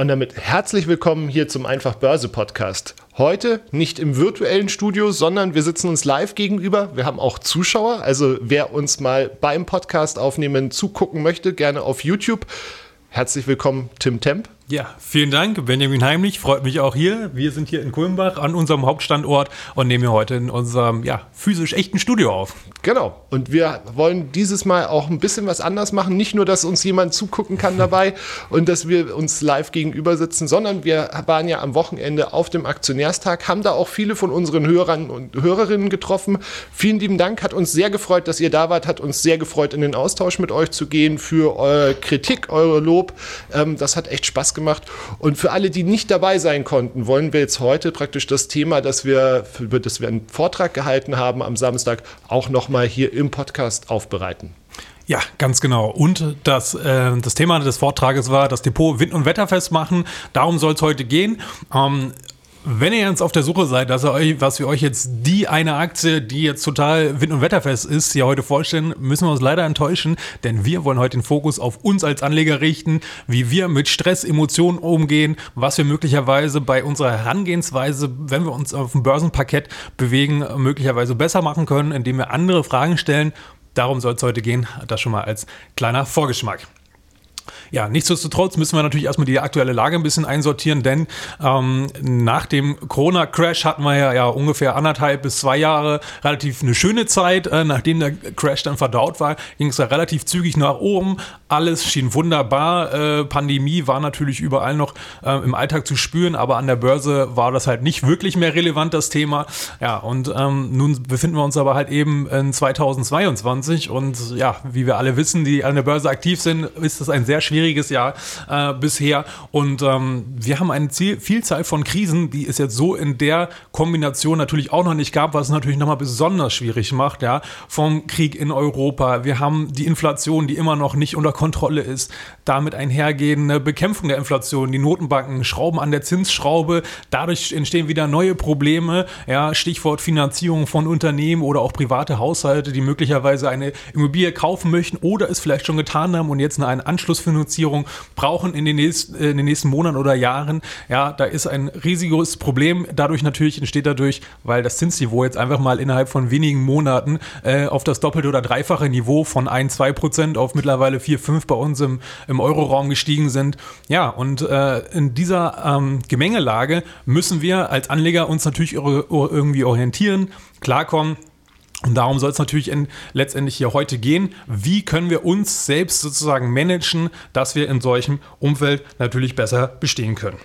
Und damit herzlich willkommen hier zum Einfach Börse Podcast. Heute nicht im virtuellen Studio, sondern wir sitzen uns live gegenüber. Wir haben auch Zuschauer, also wer uns mal beim Podcast aufnehmen zugucken möchte, gerne auf YouTube. Herzlich willkommen, Tim Temp. Ja, vielen Dank, Benjamin Heimlich. Freut mich auch hier. Wir sind hier in Kulmbach an unserem Hauptstandort und nehmen hier heute in unserem ja, physisch echten Studio auf. Genau. Und wir wollen dieses Mal auch ein bisschen was anders machen. Nicht nur, dass uns jemand zugucken kann dabei und dass wir uns live gegenüber sitzen, sondern wir waren ja am Wochenende auf dem Aktionärstag, haben da auch viele von unseren Hörern und Hörerinnen getroffen. Vielen lieben Dank. Hat uns sehr gefreut, dass ihr da wart. Hat uns sehr gefreut, in den Austausch mit euch zu gehen für eure Kritik, eure Lob. Ähm, das hat echt Spaß gemacht gemacht. Und für alle, die nicht dabei sein konnten, wollen wir jetzt heute praktisch das Thema, das wir, über das wir einen Vortrag gehalten haben am Samstag, auch nochmal hier im Podcast aufbereiten. Ja, ganz genau. Und das, äh, das Thema des Vortrages war das Depot Wind- und Wetterfest machen. Darum soll es heute gehen. Ähm, wenn ihr jetzt auf der Suche seid, dass ihr euch, was wir euch jetzt die eine Aktie, die jetzt total wind- und wetterfest ist, hier heute vorstellen, müssen wir uns leider enttäuschen, denn wir wollen heute den Fokus auf uns als Anleger richten, wie wir mit Stress, Emotionen umgehen, was wir möglicherweise bei unserer Herangehensweise, wenn wir uns auf dem Börsenparkett bewegen, möglicherweise besser machen können, indem wir andere Fragen stellen. Darum soll es heute gehen. Das schon mal als kleiner Vorgeschmack. Ja, nichtsdestotrotz müssen wir natürlich erstmal die aktuelle Lage ein bisschen einsortieren, denn ähm, nach dem Corona-Crash hatten wir ja, ja ungefähr anderthalb bis zwei Jahre relativ eine schöne Zeit. Äh, nachdem der Crash dann verdaut war, ging es ja relativ zügig nach oben. Alles schien wunderbar. Äh, Pandemie war natürlich überall noch äh, im Alltag zu spüren, aber an der Börse war das halt nicht wirklich mehr relevant, das Thema. Ja, und ähm, nun befinden wir uns aber halt eben in 2022 und ja, wie wir alle wissen, die an der Börse aktiv sind, ist das ein sehr schwieriges schwieriges Jahr äh, bisher. Und ähm, wir haben eine Vielzahl von Krisen, die es jetzt so in der Kombination natürlich auch noch nicht gab, was es natürlich nochmal besonders schwierig macht. Ja, vom Krieg in Europa. Wir haben die Inflation, die immer noch nicht unter Kontrolle ist. Damit einhergehende Bekämpfung der Inflation. Die Notenbanken schrauben an der Zinsschraube. Dadurch entstehen wieder neue Probleme. Ja, Stichwort Finanzierung von Unternehmen oder auch private Haushalte, die möglicherweise eine Immobilie kaufen möchten oder es vielleicht schon getan haben und jetzt eine Anschlussfinanzierung Finanzierung brauchen in den, nächsten, in den nächsten Monaten oder Jahren. Ja, da ist ein riesiges Problem. Dadurch natürlich entsteht dadurch, weil das Zinsniveau jetzt einfach mal innerhalb von wenigen Monaten äh, auf das doppelte oder dreifache Niveau von 1, 2 Prozent auf mittlerweile 4, 5 bei uns im, im Euroraum gestiegen sind. Ja, und äh, in dieser ähm, Gemengelage müssen wir als Anleger uns natürlich irgendwie orientieren, klarkommen und darum soll es natürlich in, letztendlich hier heute gehen. Wie können wir uns selbst sozusagen managen, dass wir in solchem Umfeld natürlich besser bestehen können?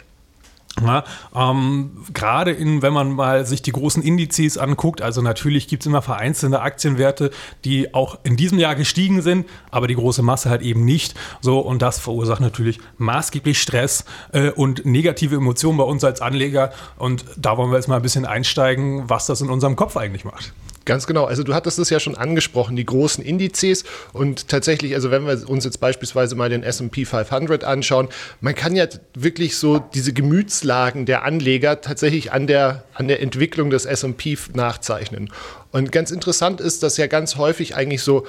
Ja, ähm, Gerade in, wenn man mal sich die großen Indizes anguckt, also natürlich gibt es immer vereinzelte Aktienwerte, die auch in diesem Jahr gestiegen sind, aber die große Masse halt eben nicht. So, und das verursacht natürlich maßgeblich Stress äh, und negative Emotionen bei uns als Anleger. Und da wollen wir jetzt mal ein bisschen einsteigen, was das in unserem Kopf eigentlich macht. Ganz genau. Also du hattest es ja schon angesprochen, die großen Indizes. Und tatsächlich, also wenn wir uns jetzt beispielsweise mal den SP 500 anschauen, man kann ja wirklich so diese Gemütslagen der Anleger tatsächlich an der, an der Entwicklung des SP nachzeichnen. Und ganz interessant ist, dass ja ganz häufig eigentlich so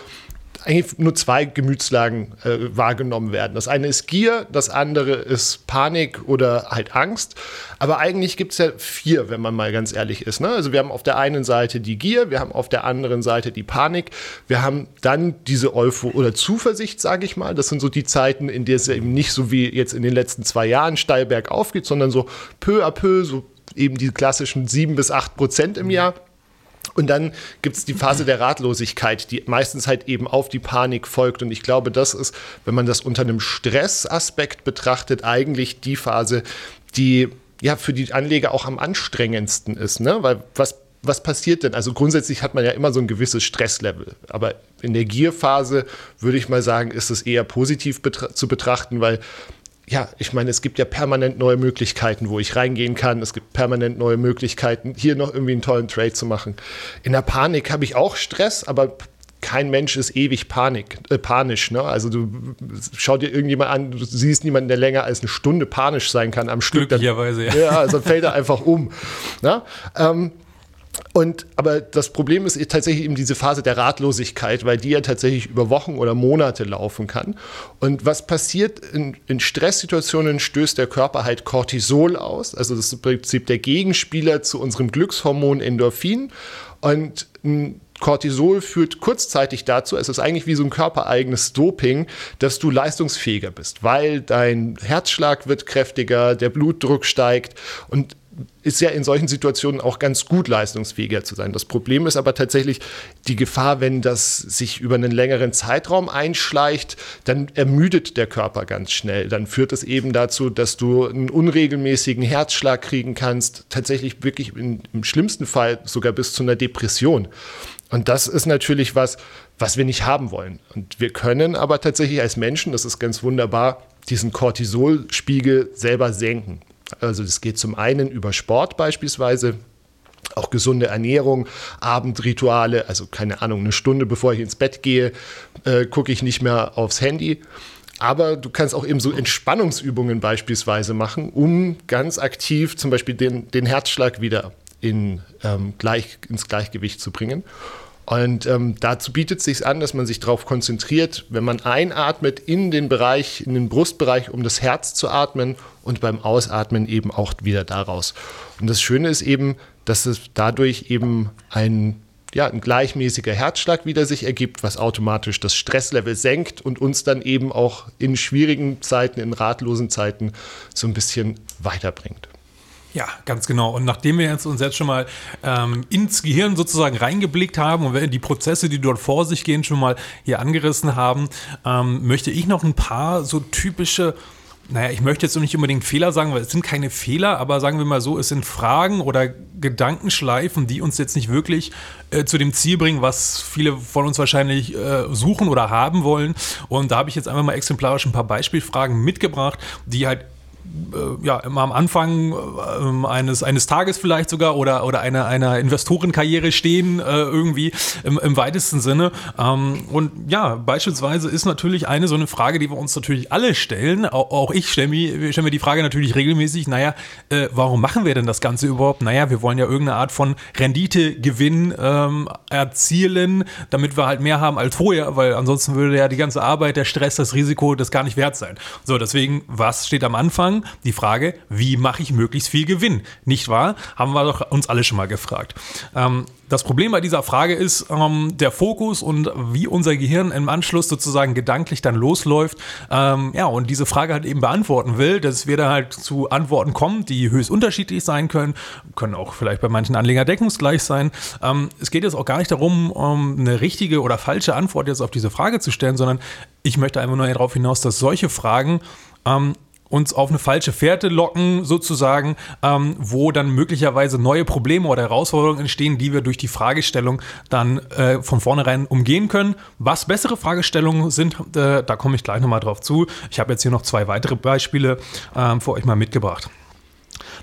eigentlich nur zwei Gemütslagen äh, wahrgenommen werden. Das eine ist Gier, das andere ist Panik oder halt Angst. Aber eigentlich gibt es ja vier, wenn man mal ganz ehrlich ist. Ne? Also wir haben auf der einen Seite die Gier, wir haben auf der anderen Seite die Panik, wir haben dann diese Eupho oder Zuversicht, sage ich mal. Das sind so die Zeiten, in denen es eben nicht so wie jetzt in den letzten zwei Jahren steil bergauf geht, sondern so peu à peu, so eben die klassischen sieben bis acht Prozent im Jahr. Und dann gibt es die Phase der Ratlosigkeit, die meistens halt eben auf die Panik folgt. Und ich glaube, das ist, wenn man das unter einem Stressaspekt betrachtet, eigentlich die Phase, die ja für die Anleger auch am anstrengendsten ist. Ne? Weil was, was passiert denn? Also grundsätzlich hat man ja immer so ein gewisses Stresslevel. Aber in der Gierphase würde ich mal sagen, ist es eher positiv betra zu betrachten, weil ja, ich meine, es gibt ja permanent neue Möglichkeiten, wo ich reingehen kann. Es gibt permanent neue Möglichkeiten, hier noch irgendwie einen tollen Trade zu machen. In der Panik habe ich auch Stress, aber kein Mensch ist ewig Panik, äh, panisch. Ne? Also du schau dir irgendjemand an, du siehst niemanden, der länger als eine Stunde panisch sein kann am Stück. Glücklicherweise, ja. Ja, also fällt er einfach um. Ne? Ähm, und aber das Problem ist tatsächlich eben diese Phase der Ratlosigkeit, weil die ja tatsächlich über Wochen oder Monate laufen kann. Und was passiert in, in Stresssituationen, stößt der Körper halt Cortisol aus. Also das ist im Prinzip der Gegenspieler zu unserem Glückshormon Endorphin. Und Cortisol führt kurzzeitig dazu, es ist eigentlich wie so ein körpereigenes Doping, dass du leistungsfähiger bist, weil dein Herzschlag wird kräftiger, der Blutdruck steigt und ist ja in solchen Situationen auch ganz gut leistungsfähiger zu sein. Das Problem ist aber tatsächlich die Gefahr, wenn das sich über einen längeren Zeitraum einschleicht, dann ermüdet der Körper ganz schnell. Dann führt es eben dazu, dass du einen unregelmäßigen Herzschlag kriegen kannst, tatsächlich wirklich in, im schlimmsten Fall sogar bis zu einer Depression. Und das ist natürlich was, was wir nicht haben wollen. Und wir können aber tatsächlich als Menschen, das ist ganz wunderbar, diesen Cortisolspiegel selber senken. Also das geht zum einen über Sport beispielsweise, auch gesunde Ernährung, Abendrituale, also keine Ahnung, eine Stunde bevor ich ins Bett gehe, äh, gucke ich nicht mehr aufs Handy. Aber du kannst auch eben so Entspannungsübungen beispielsweise machen, um ganz aktiv zum Beispiel den, den Herzschlag wieder in, ähm, gleich, ins Gleichgewicht zu bringen. Und ähm, dazu bietet es sich an, dass man sich darauf konzentriert, wenn man einatmet, in den Bereich, in den Brustbereich, um das Herz zu atmen und beim Ausatmen eben auch wieder daraus. Und das Schöne ist eben, dass es dadurch eben ein, ja, ein gleichmäßiger Herzschlag wieder sich ergibt, was automatisch das Stresslevel senkt und uns dann eben auch in schwierigen Zeiten, in ratlosen Zeiten so ein bisschen weiterbringt. Ja, ganz genau. Und nachdem wir jetzt uns jetzt schon mal ähm, ins Gehirn sozusagen reingeblickt haben und die Prozesse, die dort vor sich gehen, schon mal hier angerissen haben, ähm, möchte ich noch ein paar so typische naja, ich möchte jetzt nicht unbedingt Fehler sagen, weil es sind keine Fehler, aber sagen wir mal so, es sind Fragen oder Gedankenschleifen, die uns jetzt nicht wirklich äh, zu dem Ziel bringen, was viele von uns wahrscheinlich äh, suchen oder haben wollen. Und da habe ich jetzt einfach mal exemplarisch ein paar Beispielfragen mitgebracht, die halt ja, immer am Anfang äh, eines, eines Tages vielleicht sogar oder, oder einer, einer Investorenkarriere stehen, äh, irgendwie im, im weitesten Sinne. Ähm, und ja, beispielsweise ist natürlich eine so eine Frage, die wir uns natürlich alle stellen. Auch, auch ich stelle mir, stell mir die Frage natürlich regelmäßig, naja, äh, warum machen wir denn das Ganze überhaupt? Naja, wir wollen ja irgendeine Art von Renditegewinn ähm, erzielen, damit wir halt mehr haben als vorher, weil ansonsten würde ja die ganze Arbeit, der Stress, das Risiko das gar nicht wert sein. So, deswegen, was steht am Anfang? Die Frage, wie mache ich möglichst viel Gewinn? Nicht wahr? Haben wir doch uns alle schon mal gefragt. Ähm, das Problem bei dieser Frage ist ähm, der Fokus und wie unser Gehirn im Anschluss sozusagen gedanklich dann losläuft. Ähm, ja, und diese Frage halt eben beantworten will, dass wir da halt zu Antworten kommen, die höchst unterschiedlich sein können, können auch vielleicht bei manchen Anlegern deckungsgleich sein. Ähm, es geht jetzt auch gar nicht darum, um eine richtige oder falsche Antwort jetzt auf diese Frage zu stellen, sondern ich möchte einfach nur darauf hinaus, dass solche Fragen ähm, uns auf eine falsche Fährte locken, sozusagen, ähm, wo dann möglicherweise neue Probleme oder Herausforderungen entstehen, die wir durch die Fragestellung dann äh, von vornherein umgehen können. Was bessere Fragestellungen sind, äh, da komme ich gleich nochmal drauf zu. Ich habe jetzt hier noch zwei weitere Beispiele äh, für euch mal mitgebracht.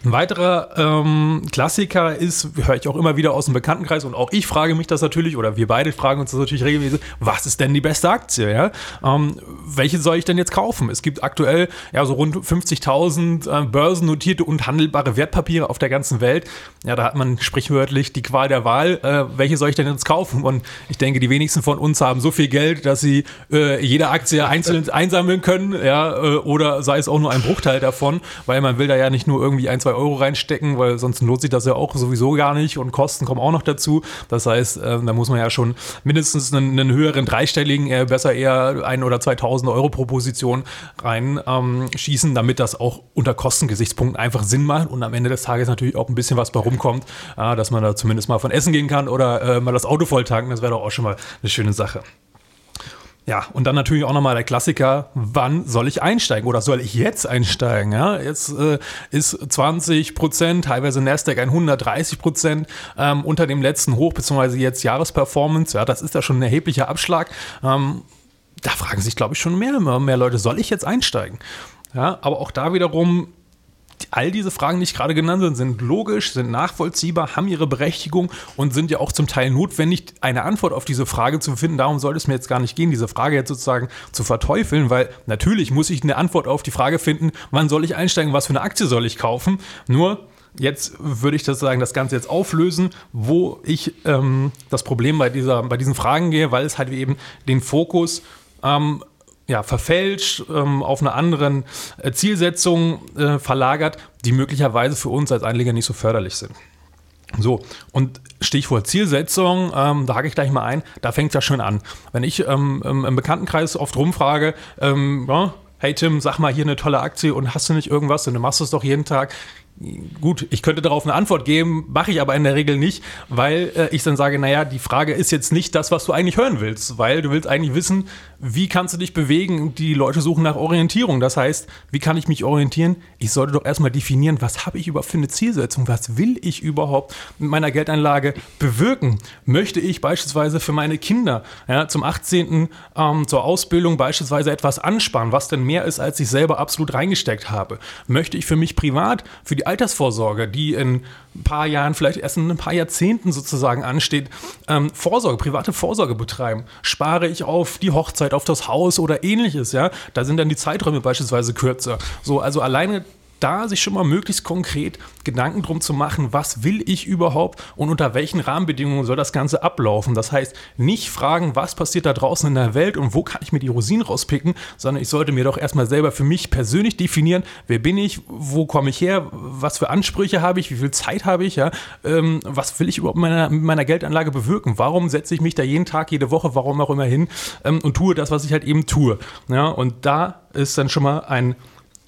Ein weiterer ähm, Klassiker ist, höre ich auch immer wieder aus dem Bekanntenkreis und auch ich frage mich das natürlich, oder wir beide fragen uns das natürlich regelmäßig, was ist denn die beste Aktie? Ja? Ähm, welche soll ich denn jetzt kaufen? Es gibt aktuell ja so rund 50.000 äh, börsennotierte und handelbare Wertpapiere auf der ganzen Welt. Ja, da hat man sprichwörtlich die Qual der Wahl. Äh, welche soll ich denn jetzt kaufen? Und ich denke, die wenigsten von uns haben so viel Geld, dass sie äh, jede Aktie einzeln einsammeln können, ja, äh, oder sei es auch nur ein Bruchteil davon, weil man will da ja nicht nur irgendwie ein, zwei Euro reinstecken, weil sonst lohnt sich das ja auch sowieso gar nicht und Kosten kommen auch noch dazu. Das heißt, äh, da muss man ja schon mindestens einen, einen höheren dreistelligen, äh, besser eher ein oder 2000 Euro pro Position reinschießen, ähm, damit das auch unter Kostengesichtspunkten einfach Sinn macht und am Ende des Tages natürlich auch ein bisschen was bei rumkommt, äh, dass man da zumindest mal von essen gehen kann oder äh, mal das Auto voll tanken. Das wäre doch auch schon mal eine schöne Sache. Ja, und dann natürlich auch nochmal der Klassiker, wann soll ich einsteigen oder soll ich jetzt einsteigen? Ja, jetzt äh, ist 20 Prozent, teilweise Nasdaq 130 Prozent ähm, unter dem letzten Hoch, beziehungsweise jetzt Jahresperformance. Ja, das ist ja schon ein erheblicher Abschlag. Ähm, da fragen sich, glaube ich, schon mehr, mehr Leute, soll ich jetzt einsteigen? Ja, aber auch da wiederum all diese Fragen, die ich gerade genannt habe, sind logisch, sind nachvollziehbar, haben ihre Berechtigung und sind ja auch zum Teil notwendig, eine Antwort auf diese Frage zu finden. Darum sollte es mir jetzt gar nicht gehen, diese Frage jetzt sozusagen zu verteufeln, weil natürlich muss ich eine Antwort auf die Frage finden, wann soll ich einsteigen, was für eine Aktie soll ich kaufen. Nur Jetzt würde ich das sagen, das Ganze jetzt auflösen, wo ich ähm, das Problem bei, dieser, bei diesen Fragen gehe, weil es halt eben den Fokus ähm, ja, verfälscht, ähm, auf eine andere äh, Zielsetzung äh, verlagert, die möglicherweise für uns als Anleger nicht so förderlich sind. So, und Stichwort Zielsetzung, ähm, da hake ich gleich mal ein, da fängt es ja schon an. Wenn ich ähm, im Bekanntenkreis oft rumfrage, ähm, ja, hey Tim, sag mal hier eine tolle Aktie und hast du nicht irgendwas und du machst es doch jeden Tag. Gut, ich könnte darauf eine Antwort geben, mache ich aber in der Regel nicht, weil äh, ich dann sage, naja, die Frage ist jetzt nicht das, was du eigentlich hören willst, weil du willst eigentlich wissen, wie kannst du dich bewegen? Die Leute suchen nach Orientierung. Das heißt, wie kann ich mich orientieren? Ich sollte doch erstmal definieren, was habe ich überhaupt für eine Zielsetzung? Was will ich überhaupt mit meiner Geldanlage bewirken? Möchte ich beispielsweise für meine Kinder ja, zum 18. Ähm, zur Ausbildung beispielsweise etwas ansparen, was denn mehr ist, als ich selber absolut reingesteckt habe? Möchte ich für mich privat, für die Altersvorsorge, die in ein paar Jahren, vielleicht erst in ein paar Jahrzehnten sozusagen ansteht, ähm, Vorsorge, private Vorsorge betreiben. Spare ich auf die Hochzeit, auf das Haus oder ähnliches, ja? Da sind dann die Zeiträume beispielsweise kürzer. So, also alleine da sich schon mal möglichst konkret Gedanken drum zu machen, was will ich überhaupt und unter welchen Rahmenbedingungen soll das Ganze ablaufen. Das heißt, nicht fragen, was passiert da draußen in der Welt und wo kann ich mir die Rosinen rauspicken, sondern ich sollte mir doch erstmal selber für mich persönlich definieren, wer bin ich, wo komme ich her, was für Ansprüche habe ich, wie viel Zeit habe ich, ja, ähm, was will ich überhaupt mit meiner, mit meiner, Geldanlage bewirken, warum setze ich mich da jeden Tag, jede Woche, warum auch immer hin ähm, und tue das, was ich halt eben tue. Ja, und da ist dann schon mal ein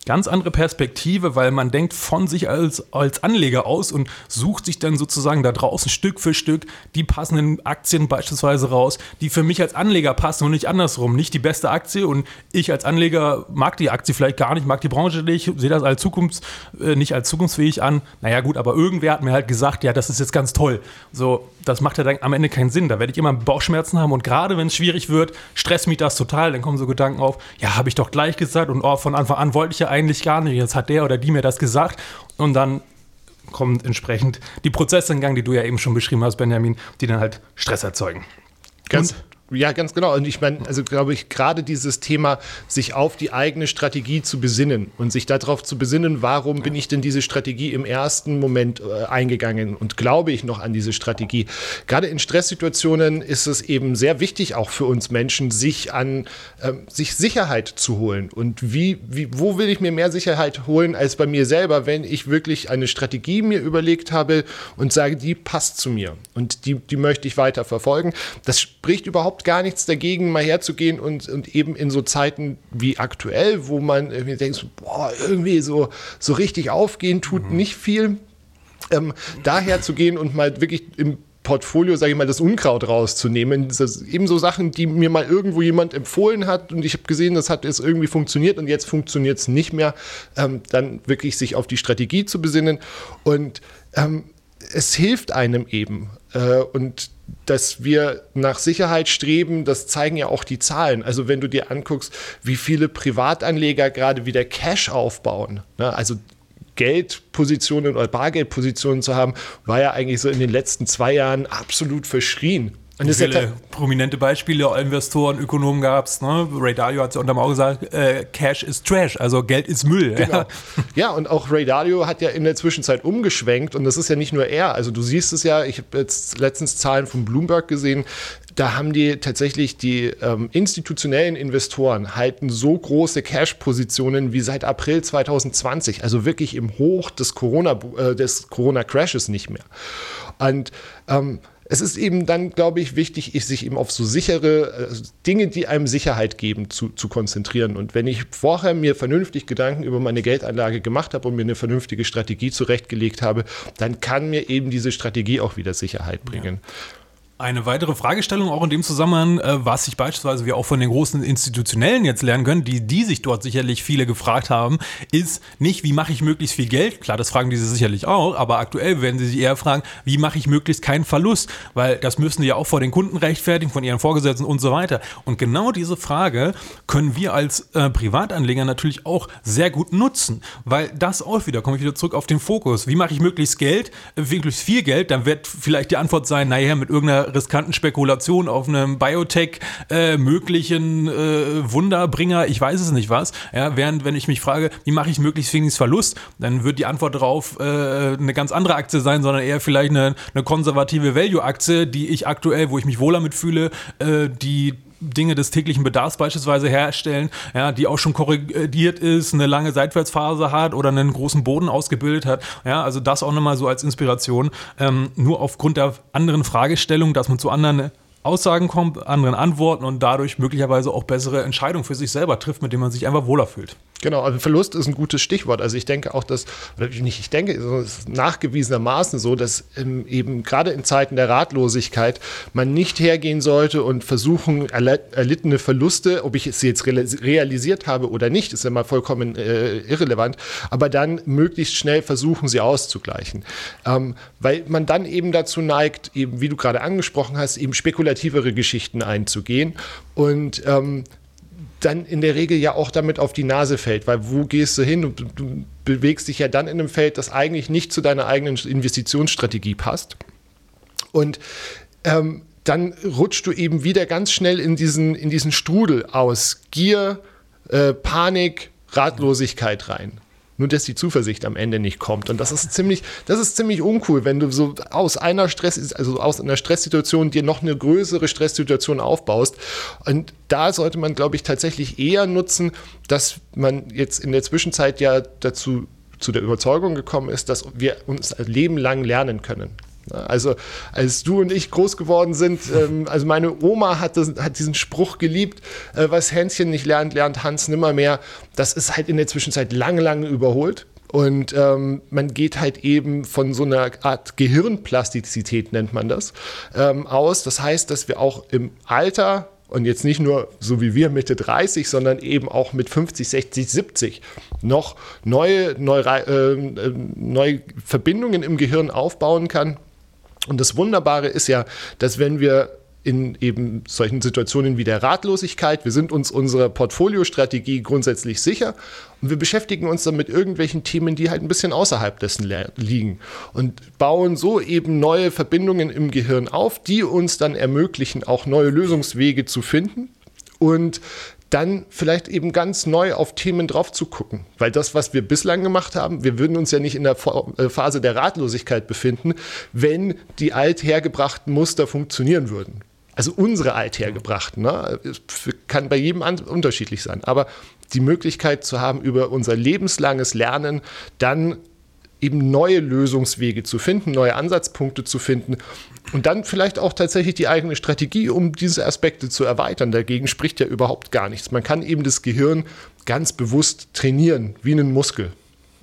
ganz andere Perspektive, weil man denkt von sich als, als Anleger aus und sucht sich dann sozusagen da draußen Stück für Stück die passenden Aktien beispielsweise raus, die für mich als Anleger passen und nicht andersrum. Nicht die beste Aktie und ich als Anleger mag die Aktie vielleicht gar nicht, mag die Branche nicht, sehe das als Zukunfts, äh, nicht als zukunftsfähig an. Naja gut, aber irgendwer hat mir halt gesagt, ja, das ist jetzt ganz toll. So, das macht ja dann am Ende keinen Sinn. Da werde ich immer Bauchschmerzen haben und gerade wenn es schwierig wird, stresst mich das total. Dann kommen so Gedanken auf, ja, habe ich doch gleich gesagt und oh, von Anfang an wollte ich ja eigentlich gar nicht. Jetzt hat der oder die mir das gesagt und dann kommt entsprechend die Prozesse in Gang, die du ja eben schon beschrieben hast, Benjamin, die dann halt Stress erzeugen. Ganz, ja, ganz genau. Und ich meine, also glaube ich, gerade dieses Thema, sich auf die eigene Strategie zu besinnen und sich darauf zu besinnen, warum bin ich denn diese Strategie im ersten Moment äh, eingegangen und glaube ich noch an diese Strategie. Gerade in Stresssituationen ist es eben sehr wichtig, auch für uns Menschen, sich an äh, sich Sicherheit zu holen. Und wie, wie, wo will ich mir mehr Sicherheit holen als bei mir selber, wenn ich wirklich eine Strategie mir überlegt habe und sage, die passt zu mir und die, die möchte ich weiter verfolgen. Das spricht überhaupt überhaupt gar nichts dagegen, mal herzugehen und, und eben in so Zeiten wie aktuell, wo man irgendwie denkt, boah, irgendwie so, so richtig aufgehen tut mhm. nicht viel, ähm, daher zu gehen und mal wirklich im Portfolio, sage ich mal, das Unkraut rauszunehmen. Das eben so Sachen, die mir mal irgendwo jemand empfohlen hat und ich habe gesehen, das hat jetzt irgendwie funktioniert und jetzt funktioniert es nicht mehr. Ähm, dann wirklich sich auf die Strategie zu besinnen und ähm, es hilft einem eben. Äh, und dass wir nach Sicherheit streben, das zeigen ja auch die Zahlen. Also wenn du dir anguckst, wie viele Privatanleger gerade wieder Cash aufbauen, ne? also Geldpositionen oder Bargeldpositionen zu haben, war ja eigentlich so in den letzten zwei Jahren absolut verschrien. Und viele prominente Beispiele, Investoren, Ökonomen gab es. Ne? Ray Dalio hat es ja unterm Auge gesagt, äh, Cash ist Trash, also Geld ist Müll. Genau. Ja. ja, und auch Ray Dalio hat ja in der Zwischenzeit umgeschwenkt und das ist ja nicht nur er. Also du siehst es ja, ich habe jetzt letztens Zahlen von Bloomberg gesehen, da haben die tatsächlich die ähm, institutionellen Investoren halten so große Cash-Positionen wie seit April 2020, also wirklich im Hoch des Corona, äh, des Corona-Crashes nicht mehr. Und ähm, es ist eben dann, glaube ich, wichtig, sich eben auf so sichere äh, Dinge, die einem Sicherheit geben, zu, zu konzentrieren. Und wenn ich vorher mir vernünftig Gedanken über meine Geldanlage gemacht habe und mir eine vernünftige Strategie zurechtgelegt habe, dann kann mir eben diese Strategie auch wieder Sicherheit bringen. Ja. Eine weitere Fragestellung auch in dem Zusammenhang, äh, was sich beispielsweise wir auch von den großen Institutionellen jetzt lernen können, die, die sich dort sicherlich viele gefragt haben, ist nicht, wie mache ich möglichst viel Geld? Klar, das fragen diese sicherlich auch, aber aktuell werden sie sich eher fragen, wie mache ich möglichst keinen Verlust? Weil das müssen sie ja auch vor den Kunden rechtfertigen, von ihren Vorgesetzten und so weiter. Und genau diese Frage können wir als äh, Privatanleger natürlich auch sehr gut nutzen, weil das auch wieder, komme ich wieder zurück auf den Fokus. Wie mache ich möglichst Geld, äh, möglichst viel Geld? Dann wird vielleicht die Antwort sein, naja, mit irgendeiner riskanten Spekulation auf einem Biotech äh, möglichen äh, Wunderbringer, ich weiß es nicht was. Ja, während wenn ich mich frage, wie mache ich möglichst wenig Verlust, dann wird die Antwort darauf äh, eine ganz andere Aktie sein, sondern eher vielleicht eine, eine konservative Value-Aktie, die ich aktuell, wo ich mich wohler mitfühle, äh, die Dinge des täglichen Bedarfs beispielsweise herstellen, ja, die auch schon korrigiert ist, eine lange Seitwärtsphase hat oder einen großen Boden ausgebildet hat. Ja, also das auch nochmal so als Inspiration. Ähm, nur aufgrund der anderen Fragestellung, dass man zu anderen Aussagen kommt, anderen Antworten und dadurch möglicherweise auch bessere Entscheidungen für sich selber trifft, mit denen man sich einfach wohler fühlt. Genau, also Verlust ist ein gutes Stichwort. Also ich denke auch, dass, oder nicht ich denke, es ist nachgewiesenermaßen so, dass ähm, eben gerade in Zeiten der Ratlosigkeit man nicht hergehen sollte und versuchen, erlittene Verluste, ob ich sie jetzt realisiert habe oder nicht, ist ja mal vollkommen äh, irrelevant, aber dann möglichst schnell versuchen, sie auszugleichen. Ähm, weil man dann eben dazu neigt, eben wie du gerade angesprochen hast, eben spekulativere Geschichten einzugehen und ähm, dann in der Regel ja auch damit auf die Nase fällt, weil wo gehst du hin? Du, bewegst dich ja dann in einem Feld, das eigentlich nicht zu deiner eigenen Investitionsstrategie passt. Und ähm, dann rutschst du eben wieder ganz schnell in diesen, in diesen Strudel aus Gier, äh, Panik, Ratlosigkeit rein. Nur dass die Zuversicht am Ende nicht kommt. Und das ist ziemlich, das ist ziemlich uncool, wenn du so aus einer Stress, also aus einer Stresssituation dir noch eine größere Stresssituation aufbaust. Und da sollte man, glaube ich, tatsächlich eher nutzen, dass man jetzt in der Zwischenzeit ja dazu zu der Überzeugung gekommen ist, dass wir uns ein Leben lang lernen können. Also als du und ich groß geworden sind, ähm, also meine Oma hat, das, hat diesen Spruch geliebt, äh, was Hänschen nicht lernt, lernt Hans nimmermehr. Das ist halt in der Zwischenzeit lange, lange überholt. Und ähm, man geht halt eben von so einer Art Gehirnplastizität, nennt man das, ähm, aus. Das heißt, dass wir auch im Alter und jetzt nicht nur so wie wir Mitte 30, sondern eben auch mit 50, 60, 70 noch neue, neue, äh, äh, neue Verbindungen im Gehirn aufbauen kann und das Wunderbare ist ja, dass wenn wir in eben solchen Situationen wie der Ratlosigkeit. Wir sind uns unserer Portfoliostrategie grundsätzlich sicher und wir beschäftigen uns dann mit irgendwelchen Themen, die halt ein bisschen außerhalb dessen liegen und bauen so eben neue Verbindungen im Gehirn auf, die uns dann ermöglichen, auch neue Lösungswege zu finden und dann vielleicht eben ganz neu auf Themen drauf zu gucken. Weil das, was wir bislang gemacht haben, wir würden uns ja nicht in der äh, Phase der Ratlosigkeit befinden, wenn die althergebrachten Muster funktionieren würden. Also unsere althergebrachten, ne? kann bei jedem unterschiedlich sein. Aber die Möglichkeit zu haben, über unser lebenslanges Lernen dann eben neue Lösungswege zu finden, neue Ansatzpunkte zu finden und dann vielleicht auch tatsächlich die eigene Strategie, um diese Aspekte zu erweitern. Dagegen spricht ja überhaupt gar nichts. Man kann eben das Gehirn ganz bewusst trainieren, wie einen Muskel.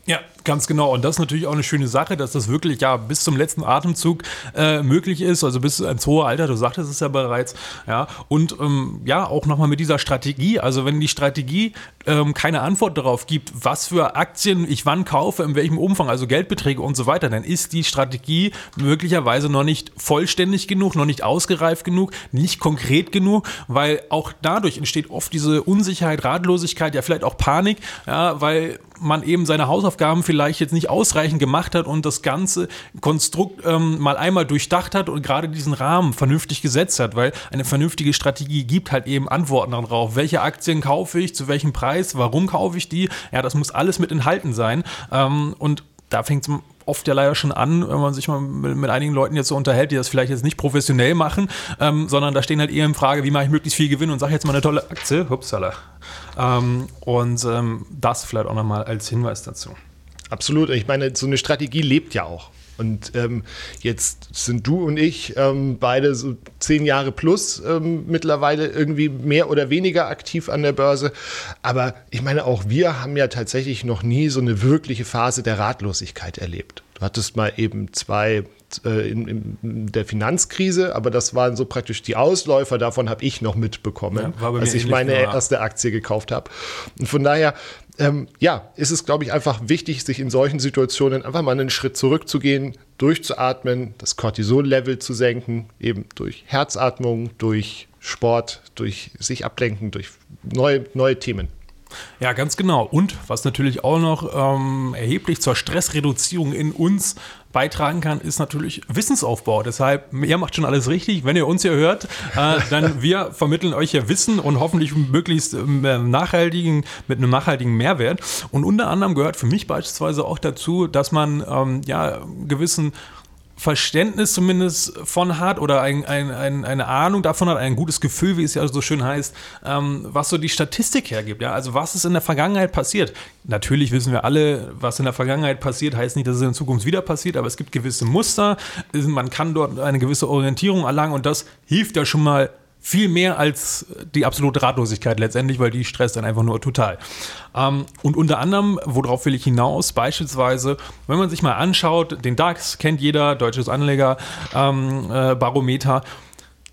Ja, Ganz genau. Und das ist natürlich auch eine schöne Sache, dass das wirklich ja bis zum letzten Atemzug äh, möglich ist, also bis ins hohe Alter, du sagtest es ja bereits, ja. Und ähm, ja, auch nochmal mit dieser Strategie. Also wenn die Strategie ähm, keine Antwort darauf gibt, was für Aktien ich wann kaufe, in welchem Umfang, also Geldbeträge und so weiter, dann ist die Strategie möglicherweise noch nicht vollständig genug, noch nicht ausgereift genug, nicht konkret genug, weil auch dadurch entsteht oft diese Unsicherheit, Ratlosigkeit, ja vielleicht auch Panik, ja, weil man eben seine Hausaufgaben vielleicht jetzt nicht ausreichend gemacht hat und das ganze Konstrukt ähm, mal einmal durchdacht hat und gerade diesen Rahmen vernünftig gesetzt hat, weil eine vernünftige Strategie gibt halt eben Antworten darauf. Welche Aktien kaufe ich, zu welchem Preis, warum kaufe ich die? Ja, das muss alles mit enthalten sein. Ähm, und da fängt es oft ja leider schon an, wenn man sich mal mit, mit, einigen Leuten jetzt so unterhält, die das vielleicht jetzt nicht professionell machen, ähm, sondern da stehen halt eher in Frage, wie mache ich möglichst viel Gewinn und sage jetzt mal eine tolle Aktie. Hupsala. Ähm, und ähm, das vielleicht auch nochmal als Hinweis dazu. Absolut. Ich meine, so eine Strategie lebt ja auch. Und ähm, jetzt sind du und ich ähm, beide so zehn Jahre plus ähm, mittlerweile irgendwie mehr oder weniger aktiv an der Börse. Aber ich meine, auch wir haben ja tatsächlich noch nie so eine wirkliche Phase der Ratlosigkeit erlebt. Du hattest mal eben zwei äh, in, in, der Finanzkrise, aber das waren so praktisch die Ausläufer, davon habe ich noch mitbekommen, ja, als ich meine erste Aktie gekauft habe. Und von daher, ähm, ja, ist es, glaube ich, einfach wichtig, sich in solchen Situationen einfach mal einen Schritt zurückzugehen, durchzuatmen, das Cortisol-Level zu senken, eben durch Herzatmung, durch Sport, durch sich ablenken, durch neue, neue Themen. Ja, ganz genau. Und was natürlich auch noch ähm, erheblich zur Stressreduzierung in uns beitragen kann, ist natürlich Wissensaufbau. Deshalb, ihr macht schon alles richtig. Wenn ihr uns hier hört, äh, dann wir vermitteln euch ja Wissen und hoffentlich möglichst äh, nachhaltigen, mit einem nachhaltigen Mehrwert. Und unter anderem gehört für mich beispielsweise auch dazu, dass man ähm, ja gewissen Verständnis zumindest von hat oder ein, ein, ein, eine Ahnung davon hat, ein gutes Gefühl, wie es ja so schön heißt, ähm, was so die Statistik hergibt. Ja? Also was ist in der Vergangenheit passiert. Natürlich wissen wir alle, was in der Vergangenheit passiert, heißt nicht, dass es in Zukunft wieder passiert, aber es gibt gewisse Muster, man kann dort eine gewisse Orientierung erlangen und das hilft ja schon mal viel mehr als die absolute Ratlosigkeit letztendlich, weil die stresst dann einfach nur total. Ähm, und unter anderem, worauf will ich hinaus, beispielsweise, wenn man sich mal anschaut, den DAX kennt jeder, deutsches Anlegerbarometer. Ähm, äh,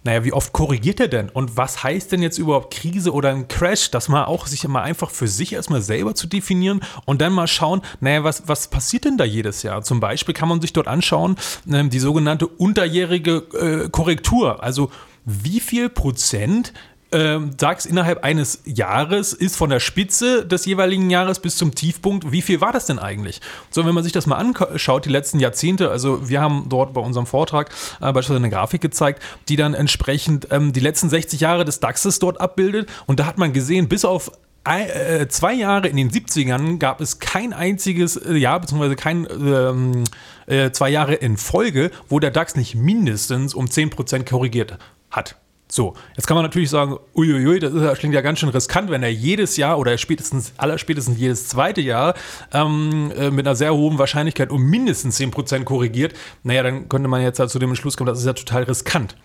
naja, wie oft korrigiert er denn? Und was heißt denn jetzt überhaupt Krise oder ein Crash? Das mal auch sich mal einfach für sich erstmal selber zu definieren und dann mal schauen, naja, was, was passiert denn da jedes Jahr? Zum Beispiel kann man sich dort anschauen, ähm, die sogenannte unterjährige äh, Korrektur. Also wie viel Prozent ähm, DAX innerhalb eines Jahres ist von der Spitze des jeweiligen Jahres bis zum Tiefpunkt. Wie viel war das denn eigentlich? So, wenn man sich das mal anschaut, die letzten Jahrzehnte, also wir haben dort bei unserem Vortrag äh, beispielsweise eine Grafik gezeigt, die dann entsprechend ähm, die letzten 60 Jahre des DAXes dort abbildet. Und da hat man gesehen, bis auf äh, zwei Jahre in den 70ern gab es kein einziges äh, Jahr, beziehungsweise kein ähm, äh, zwei Jahre in Folge, wo der DAX nicht mindestens um 10% korrigiert hat. So, jetzt kann man natürlich sagen, uiuiui, das, ist, das klingt ja ganz schön riskant, wenn er jedes Jahr oder spätestens, allerspätestens jedes zweite Jahr ähm, äh, mit einer sehr hohen Wahrscheinlichkeit um mindestens 10% korrigiert. Naja, dann könnte man jetzt halt zu dem Entschluss kommen, das ist ja total riskant.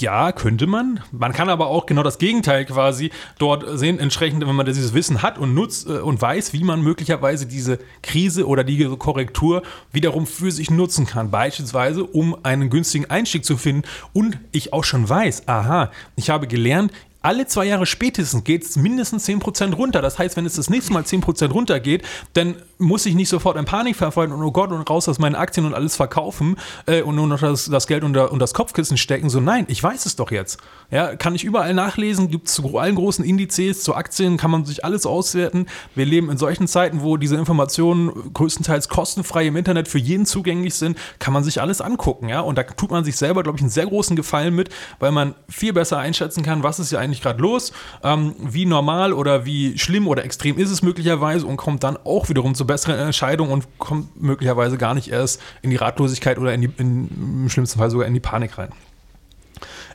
Ja, könnte man. Man kann aber auch genau das Gegenteil quasi dort sehen, entsprechend, wenn man dieses Wissen hat und nutzt äh, und weiß, wie man möglicherweise diese Krise oder diese Korrektur wiederum für sich nutzen kann. Beispielsweise, um einen günstigen Einstieg zu finden. Und ich auch schon weiß, aha, ich habe gelernt, alle zwei Jahre spätestens geht es mindestens 10% runter. Das heißt, wenn es das nächste Mal 10% runtergeht, dann muss ich nicht sofort in Panik verfallen und oh Gott und raus aus meinen Aktien und alles verkaufen äh, und nur noch das, das Geld unter, unter das Kopfkissen stecken. So, nein, ich weiß es doch jetzt. Ja, kann ich überall nachlesen, gibt es zu allen großen Indizes, zu Aktien, kann man sich alles auswerten. Wir leben in solchen Zeiten, wo diese Informationen größtenteils kostenfrei im Internet für jeden zugänglich sind, kann man sich alles angucken. Ja, und da tut man sich selber, glaube ich, einen sehr großen Gefallen mit, weil man viel besser einschätzen kann, was ist ja eigentlich gerade los, ähm, wie normal oder wie schlimm oder extrem ist es möglicherweise und kommt dann auch wiederum zu besseren Entscheidungen und kommt möglicherweise gar nicht erst in die Ratlosigkeit oder in die, in, im schlimmsten Fall sogar in die Panik rein.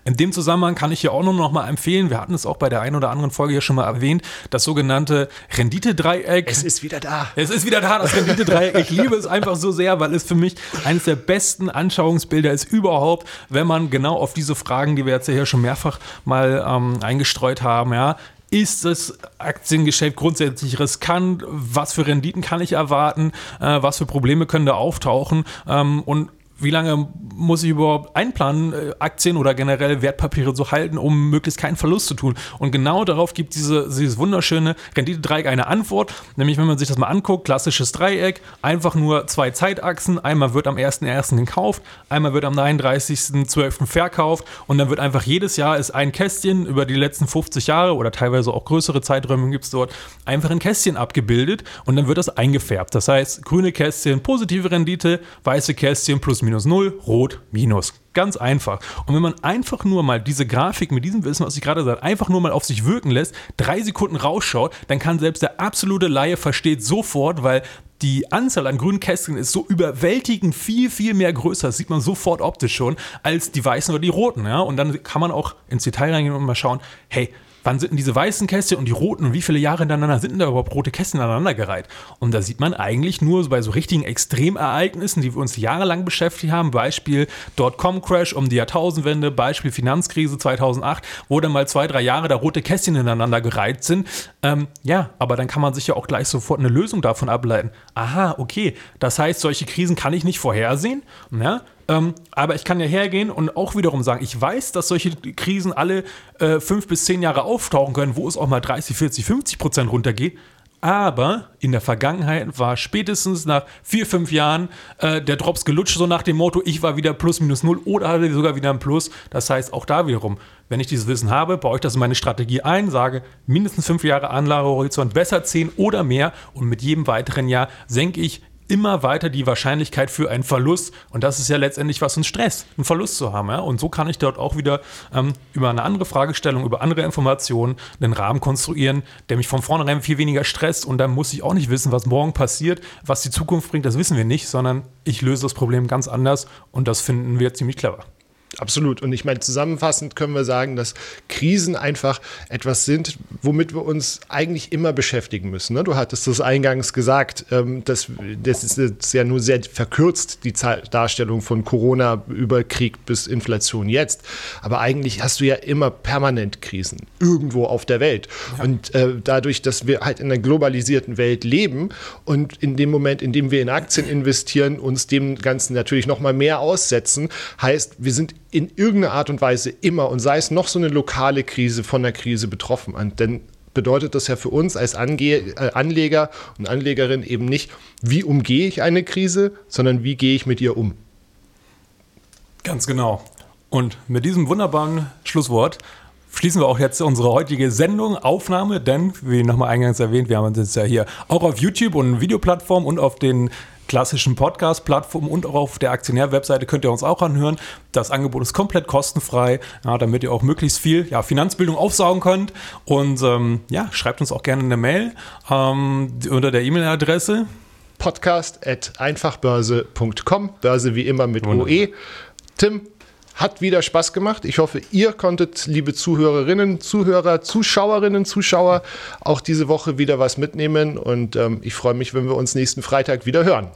In dem Zusammenhang kann ich hier auch nur noch mal empfehlen, wir hatten es auch bei der einen oder anderen Folge hier schon mal erwähnt, das sogenannte Renditedreieck. Es ist wieder da. Es ist wieder da, das Renditedreieck. Ich liebe es einfach so sehr, weil es für mich eines der besten Anschauungsbilder ist überhaupt, wenn man genau auf diese Fragen, die wir jetzt hier schon mehrfach mal ähm, eingestreut haben, ja, ist das Aktiengeschäft grundsätzlich riskant? Was für Renditen kann ich erwarten? Äh, was für Probleme können da auftauchen? Ähm, und wie lange muss ich überhaupt einplanen, äh, Aktien oder generell Wertpapiere zu halten, um möglichst keinen Verlust zu tun? Und genau darauf gibt diese, dieses wunderschöne Renditedreieck eine Antwort. Nämlich, wenn man sich das mal anguckt, klassisches Dreieck, einfach nur zwei Zeitachsen. Einmal wird am 1.1. gekauft, einmal wird am 39.12. verkauft und dann wird einfach jedes Jahr ist ein Kästchen über die letzten 50 Jahre oder teilweise auch größere Zeiträume gibt es dort, einfach ein Kästchen abgebildet und dann wird das eingefärbt. Das heißt, grüne Kästchen positive Rendite, weiße Kästchen plus minus 0, rot minus. Ganz einfach. Und wenn man einfach nur mal diese Grafik mit diesem Wissen, was ich gerade sage, einfach nur mal auf sich wirken lässt, drei Sekunden rausschaut, dann kann selbst der absolute Laie versteht sofort, weil die Anzahl an grünen Kästchen ist so überwältigend viel, viel mehr größer, das sieht man sofort optisch schon, als die weißen oder die roten. Ja? Und dann kann man auch ins Detail reingehen und mal schauen, hey, wann sind denn diese weißen Kästchen und die roten und wie viele Jahre hintereinander sind denn da überhaupt rote Kästchen aneinandergereiht? Und da sieht man eigentlich nur bei so richtigen Extremereignissen, die wir uns jahrelang beschäftigt haben, Beispiel Dotcom-Crash um die Jahrtausendwende, Beispiel Finanzkrise 2008, wo dann mal zwei, drei Jahre da rote Kästchen ineinander gereiht sind. Ähm, ja, aber dann kann man sich ja auch gleich sofort eine Lösung davon ableiten. Aha, okay, das heißt, solche Krisen kann ich nicht vorhersehen. Ja? Ähm, aber ich kann ja hergehen und auch wiederum sagen, ich weiß, dass solche Krisen alle äh, fünf bis zehn Jahre auftauchen können, wo es auch mal 30, 40, 50 Prozent runtergeht. Aber in der Vergangenheit war spätestens nach vier, fünf Jahren äh, der Drops gelutscht, so nach dem Motto, ich war wieder plus minus null oder hatte sogar wieder ein Plus. Das heißt, auch da wiederum, wenn ich dieses Wissen habe, baue ich das in meine Strategie ein, sage mindestens fünf Jahre Anlagehorizont, besser zehn oder mehr und mit jedem weiteren Jahr senke ich immer weiter die Wahrscheinlichkeit für einen Verlust. Und das ist ja letztendlich, was uns stresst, einen Verlust zu haben. Ja? Und so kann ich dort auch wieder ähm, über eine andere Fragestellung, über andere Informationen einen Rahmen konstruieren, der mich von vornherein viel weniger stresst. Und dann muss ich auch nicht wissen, was morgen passiert, was die Zukunft bringt, das wissen wir nicht, sondern ich löse das Problem ganz anders. Und das finden wir ziemlich clever. Absolut. Und ich meine, zusammenfassend können wir sagen, dass Krisen einfach etwas sind, womit wir uns eigentlich immer beschäftigen müssen. Ne? Du hattest das eingangs gesagt, ähm, das, das ist jetzt ja nur sehr verkürzt, die Darstellung von Corona über Krieg bis Inflation jetzt. Aber eigentlich hast du ja immer permanent Krisen, irgendwo auf der Welt. Ja. Und äh, dadurch, dass wir halt in einer globalisierten Welt leben und in dem Moment, in dem wir in Aktien investieren, uns dem Ganzen natürlich noch mal mehr aussetzen, heißt, wir sind in irgendeiner Art und Weise immer und sei es noch so eine lokale Krise von der Krise betroffen. Und denn bedeutet das ja für uns als Ange äh, Anleger und Anlegerin eben nicht, wie umgehe ich eine Krise, sondern wie gehe ich mit ihr um. Ganz genau. Und mit diesem wunderbaren Schlusswort schließen wir auch jetzt unsere heutige Sendung, Aufnahme, denn, wie nochmal eingangs erwähnt, wir haben uns jetzt ja hier auch auf YouTube und Videoplattformen und auf den klassischen Podcast-Plattformen und auch auf der Aktionär-Webseite könnt ihr uns auch anhören. Das Angebot ist komplett kostenfrei, ja, damit ihr auch möglichst viel ja, Finanzbildung aufsaugen könnt. Und ähm, ja, schreibt uns auch gerne eine Mail ähm, unter der E-Mail-Adresse podcast.einfachbörse.com, Börse wie immer mit Wunderbar. OE. Tim, hat wieder Spaß gemacht. Ich hoffe, ihr konntet, liebe Zuhörerinnen, Zuhörer, Zuschauerinnen, Zuschauer, auch diese Woche wieder was mitnehmen. Und ähm, ich freue mich, wenn wir uns nächsten Freitag wieder hören.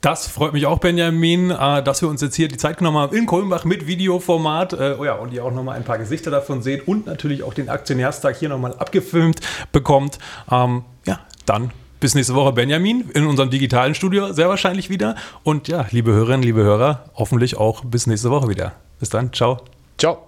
Das freut mich auch, Benjamin, äh, dass wir uns jetzt hier die Zeit genommen haben in Kulmbach mit Videoformat. Äh, oh ja, und ihr auch nochmal ein paar Gesichter davon seht und natürlich auch den Aktionärstag hier nochmal abgefilmt bekommt. Ähm, ja, dann bis nächste Woche, Benjamin, in unserem digitalen Studio sehr wahrscheinlich wieder. Und ja, liebe Hörerinnen, liebe Hörer, hoffentlich auch bis nächste Woche wieder. Bis dann, ciao. Ciao.